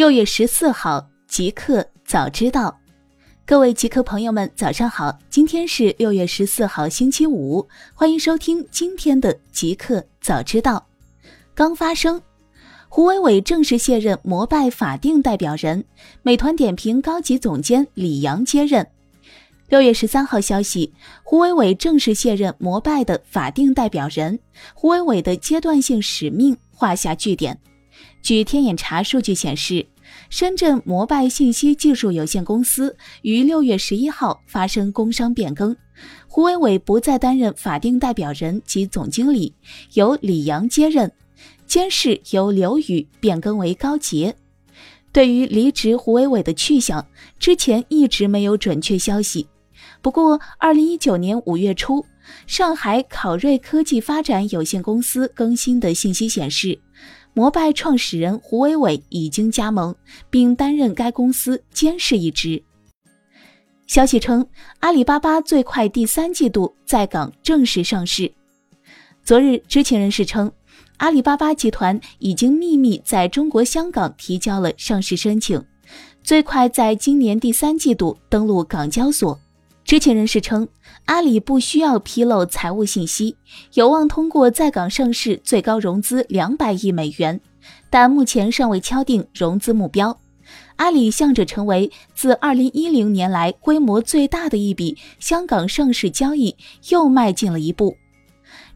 六月十四号，极客早知道，各位极客朋友们，早上好！今天是六月十四号，星期五，欢迎收听今天的极客早知道。刚发生，胡伟伟正式卸任摩拜法定代表人，美团点评高级总监李阳接任。六月十三号消息，胡伟伟正式卸任摩拜的法定代表人，胡伟伟的阶段性使命画下句点。据天眼查数据显示，深圳摩拜信息技术有限公司于六月十一号发生工商变更，胡伟伟不再担任法定代表人及总经理，由李阳接任，监事由刘宇变更为高杰。对于离职胡伟伟的去向，之前一直没有准确消息。不过，二零一九年五月初，上海考瑞科技发展有限公司更新的信息显示。摩拜创始人胡伟伟已经加盟，并担任该公司监事一职。消息称，阿里巴巴最快第三季度在港正式上市。昨日，知情人士称，阿里巴巴集团已经秘密在中国香港提交了上市申请，最快在今年第三季度登陆港交所。知情人士称，阿里不需要披露财务信息，有望通过在港上市最高融资两百亿美元，但目前尚未敲定融资目标。阿里向着成为自二零一零年来规模最大的一笔香港上市交易又迈进了一步。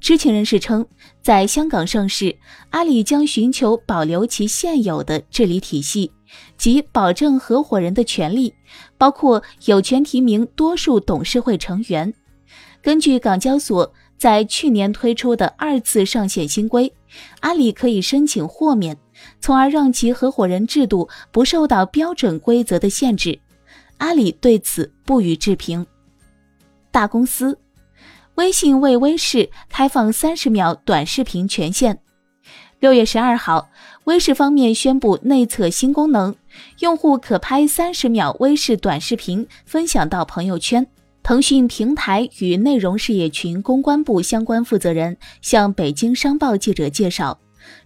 知情人士称，在香港上市，阿里将寻求保留其现有的治理体系。即保证合伙人的权利，包括有权提名多数董事会成员。根据港交所在去年推出的二次上线新规，阿里可以申请豁免，从而让其合伙人制度不受到标准规则的限制。阿里对此不予置评。大公司，微信为微视开放三十秒短视频权限。六月十二号。微视方面宣布内测新功能，用户可拍三十秒微视短视频分享到朋友圈。腾讯平台与内容事业群公关部相关负责人向北京商报记者介绍，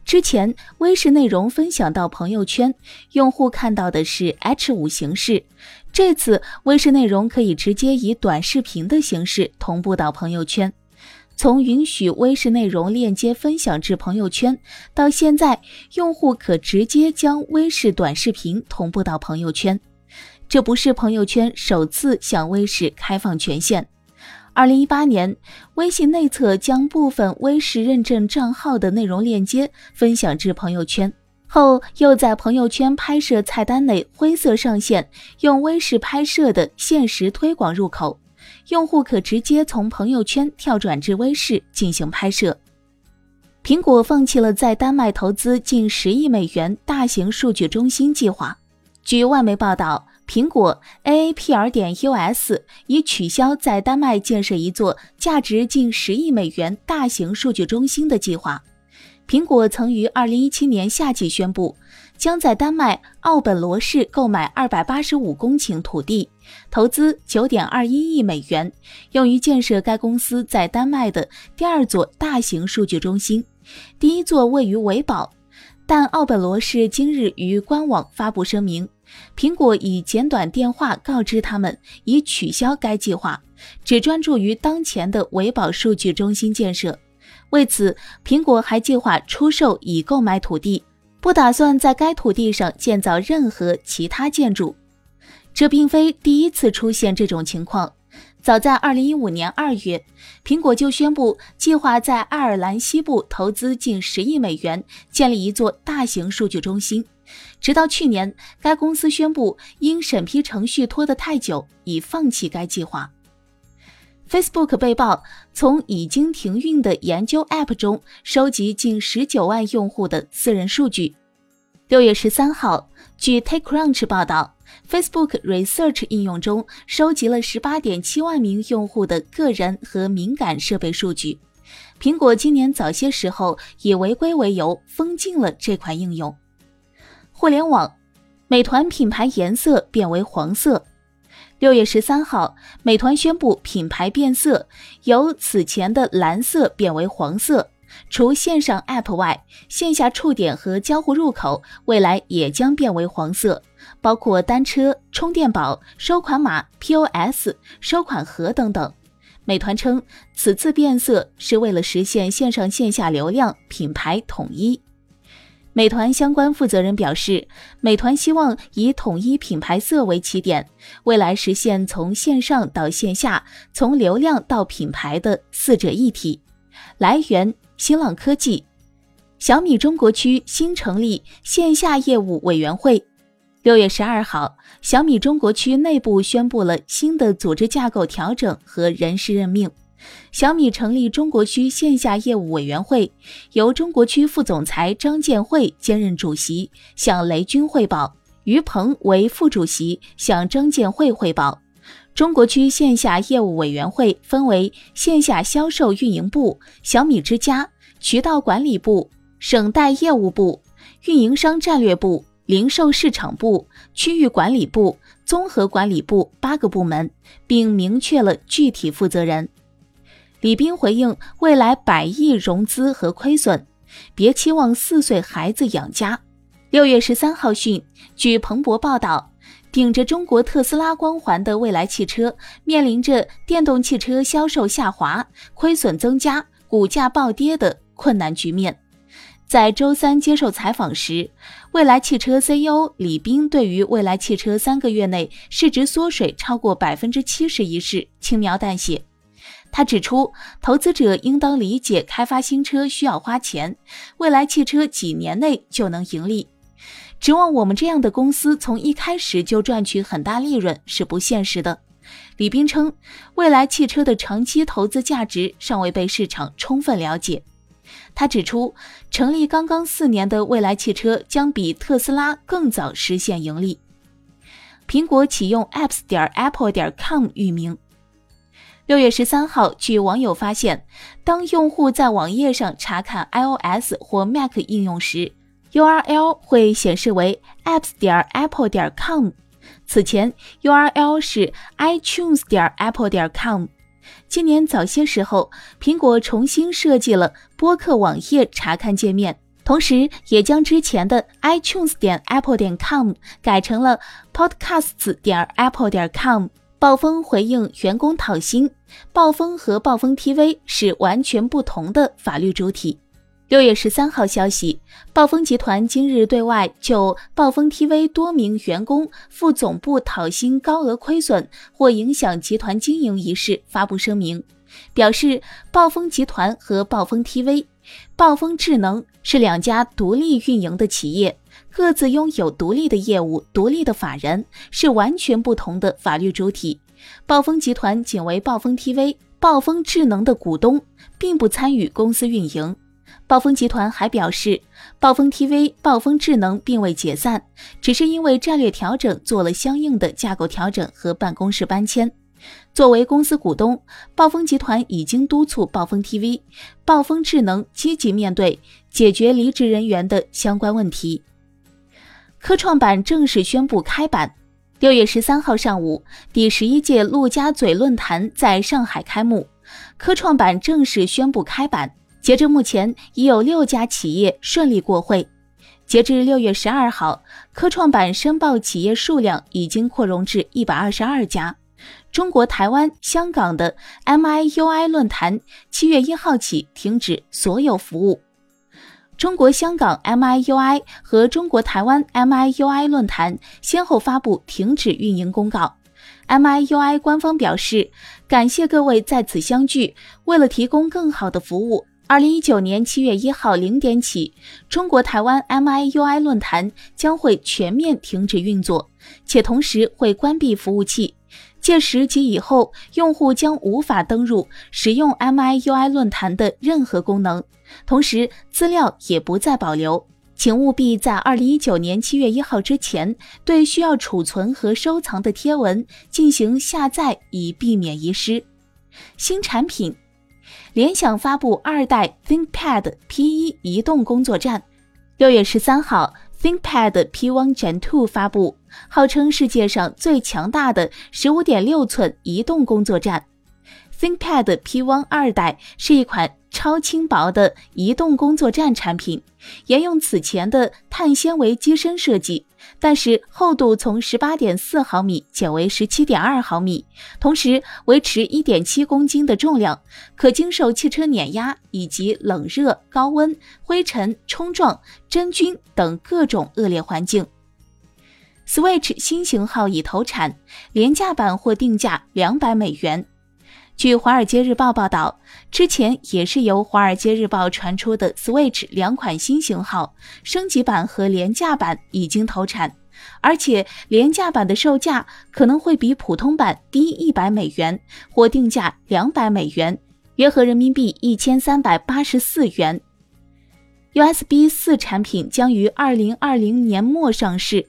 之前微视内容分享到朋友圈，用户看到的是 H 五形式，这次微视内容可以直接以短视频的形式同步到朋友圈。从允许微视内容链接分享至朋友圈，到现在用户可直接将微视短视频同步到朋友圈，这不是朋友圈首次向微视开放权限。二零一八年，微信内测将部分微视认证账号的内容链接分享至朋友圈后，又在朋友圈拍摄菜单内灰色上线用微视拍摄的限时推广入口。用户可直接从朋友圈跳转至微视进行拍摄。苹果放弃了在丹麦投资近十亿美元大型数据中心计划。据外媒报道，苹果 AAPR 点 US 已取消在丹麦建设一座价值近十亿美元大型数据中心的计划。苹果曾于二零一七年夏季宣布，将在丹麦奥本罗市购买二百八十五公顷土地，投资九点二一亿美元，用于建设该公司在丹麦的第二座大型数据中心。第一座位于维堡，但奥本罗市今日于官网发布声明，苹果以简短电话告知他们已取消该计划，只专注于当前的维堡数据中心建设。为此，苹果还计划出售已购买土地，不打算在该土地上建造任何其他建筑。这并非第一次出现这种情况。早在2015年2月，苹果就宣布计划在爱尔兰西部投资近十亿美元，建立一座大型数据中心。直到去年，该公司宣布因审批程序拖得太久，已放弃该计划。Facebook 被曝从已经停运的研究 App 中收集近十九万用户的私人数据。六月十三号，据 TechCrunch 报道，Facebook Research 应用中收集了十八点七万名用户的个人和敏感设备数据。苹果今年早些时候以违规为由封禁了这款应用。互联网，美团品牌颜色变为黄色。六月十三号，美团宣布品牌变色，由此前的蓝色变为黄色，除线上 App 外，线下触点和交互入口未来也将变为黄色，包括单车、充电宝、收款码、POS、收款盒等等。美团称，此次变色是为了实现线上线下流量品牌统一。美团相关负责人表示，美团希望以统一品牌色为起点，未来实现从线上到线下、从流量到品牌的四者一体。来源：新浪科技。小米中国区新成立线下业务委员会。六月十二号，小米中国区内部宣布了新的组织架构调整和人事任命。小米成立中国区线下业务委员会，由中国区副总裁张建慧兼任主席，向雷军汇报；于鹏为副主席，向张建慧汇报。中国区线下业务委员会分为线下销售运营部、小米之家、渠道管理部、省代业务部、运营商战略部。零售市场部、区域管理部、综合管理部八个部门，并明确了具体负责人。李斌回应未来百亿融资和亏损，别期望四岁孩子养家。六月十三号讯，据彭博报道，顶着中国特斯拉光环的蔚来汽车，面临着电动汽车销售下滑、亏损增加、股价暴跌的困难局面。在周三接受采访时，蔚来汽车 CEO 李斌对于蔚来汽车三个月内市值缩水超过百分之七十一事轻描淡写。他指出，投资者应当理解开发新车需要花钱，蔚来汽车几年内就能盈利。指望我们这样的公司从一开始就赚取很大利润是不现实的。李斌称，蔚来汽车的长期投资价值尚未被市场充分了解。他指出，成立刚刚四年的蔚来汽车将比特斯拉更早实现盈利。苹果启用 apps 点 apple 点 com 域名。六月十三号，据网友发现，当用户在网页上查看 iOS 或 Mac 应用时，URL 会显示为 apps 点 apple 点 com。此前，URL 是 iTunes 点 apple 点 com。今年早些时候，苹果重新设计了播客网页查看界面，同时也将之前的 iTunes 点 apple 点 com 改成了 Podcasts 点 apple 点 com。暴风回应员工讨薪，暴风和暴风 TV 是完全不同的法律主体。六月十三号消息，暴风集团今日对外就暴风 TV 多名员工赴总部讨薪高额亏损或影响集团经营一事发布声明，表示暴风集团和暴风 TV、暴风智能是两家独立运营的企业，各自拥有独立的业务、独立的法人，是完全不同的法律主体。暴风集团仅为暴风 TV、暴风智能的股东，并不参与公司运营。暴风集团还表示，暴风 TV、暴风智能并未解散，只是因为战略调整做了相应的架构调整和办公室搬迁。作为公司股东，暴风集团已经督促暴风 TV、暴风智能积极面对解决离职人员的相关问题。科创板正式宣布开板，六月十三号上午，第十一届陆家嘴论坛在上海开幕，科创板正式宣布开板。截至目前，已有六家企业顺利过会。截至六月十二号，科创板申报企业数量已经扩容至一百二十二家。中国台湾、香港的 MIUI 论坛七月一号起停止所有服务。中国香港 MIUI 和中国台湾 MIUI 论坛先后发布停止运营公告。MIUI 官方表示，感谢各位在此相聚，为了提供更好的服务。二零一九年七月一号零点起，中国台湾 MIUI 论坛将会全面停止运作，且同时会关闭服务器。届时及以后，用户将无法登入使用 MIUI 论坛的任何功能，同时资料也不再保留。请务必在二零一九年七月一号之前，对需要储存和收藏的贴文进行下载，以避免遗失。新产品。联想发布二代 ThinkPad P1 移动工作站。六月十三号，ThinkPad P1 Gen 2发布，号称世界上最强大的十五点六寸移动工作站。ThinkPad P1 二代是一款超轻薄的移动工作站产品，沿用此前的碳纤维机身设计，但是厚度从十八点四毫米减为十七点二毫米，同时维持一点七公斤的重量，可经受汽车碾压以及冷热、高温、灰尘、冲撞、真菌等各种恶劣环境。Switch 新型号已投产，廉价版或定价两百美元。据《华尔街日报》报道，之前也是由《华尔街日报》传出的 Switch 两款新型号，升级版和廉价版已经投产，而且廉价版的售价可能会比普通版低一百美元，或定价两百美元，约合人民币一千三百八十四元。USB 四产品将于二零二零年末上市，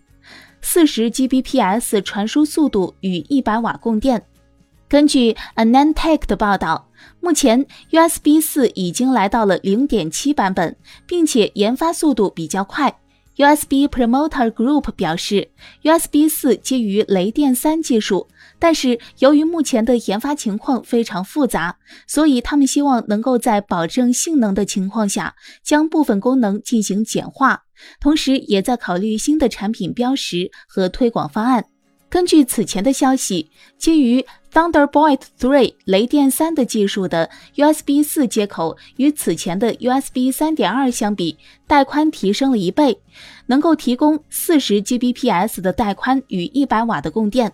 四十 Gbps 传输速度与一百瓦供电。根据 Anantech 的报道，目前 USB 四已经来到了0.7版本，并且研发速度比较快。USB Promoter Group 表示，USB 四基于雷电三技术，但是由于目前的研发情况非常复杂，所以他们希望能够在保证性能的情况下，将部分功能进行简化，同时也在考虑新的产品标识和推广方案。根据此前的消息，基于 Thunderbolt 3雷电三的技术的 USB 四接口与此前的 USB 三点二相比，带宽提升了一倍，能够提供四十 Gbps 的带宽与一百瓦的供电。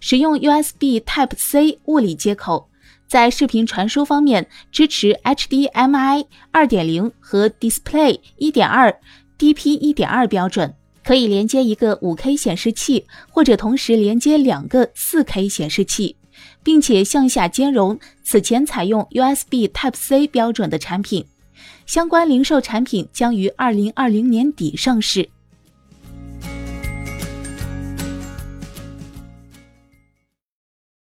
使用 USB Type C 物理接口，在视频传输方面支持 HDMI 二点零和 Display 一点二 DP 一点二标准。可以连接一个 5K 显示器，或者同时连接两个 4K 显示器，并且向下兼容此前采用 USB Type C 标准的产品。相关零售产品将于二零二零年底上市。